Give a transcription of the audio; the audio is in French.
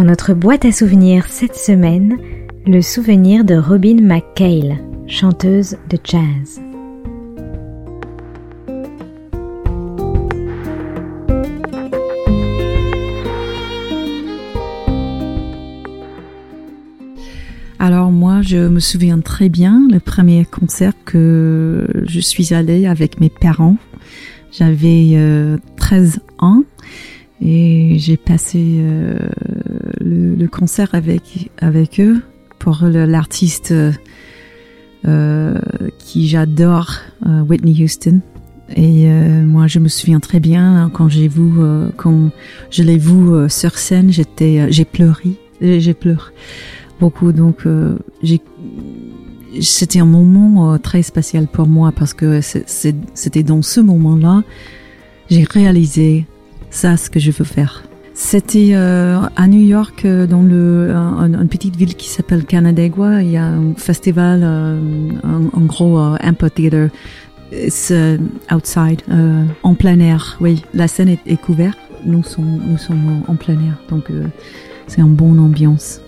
notre boîte à souvenirs cette semaine, le souvenir de Robin McHale, chanteuse de jazz. Alors moi, je me souviens très bien le premier concert que je suis allée avec mes parents. J'avais 13 euh, ans et j'ai passé euh, le, concert avec avec eux pour l'artiste euh, qui j'adore, Whitney Houston. Et moi, je me souviens très bien quand j'ai vu quand je l'ai vu sur scène, j'étais j'ai pleuré, j'ai pleuré beaucoup. Donc, euh, c'était un moment euh, très spécial pour moi parce que c'était dans ce moment-là, j'ai réalisé ça, ce que je veux faire. C'était euh, à New York, dans le, une petite ville qui s'appelle Canandaigua. Il y a un festival, un, gros amphitheater. C'est outside, en plein air. Oui, la scène est, est couverte. Nous sommes, nous sommes en plein air, donc c'est une bonne ambiance.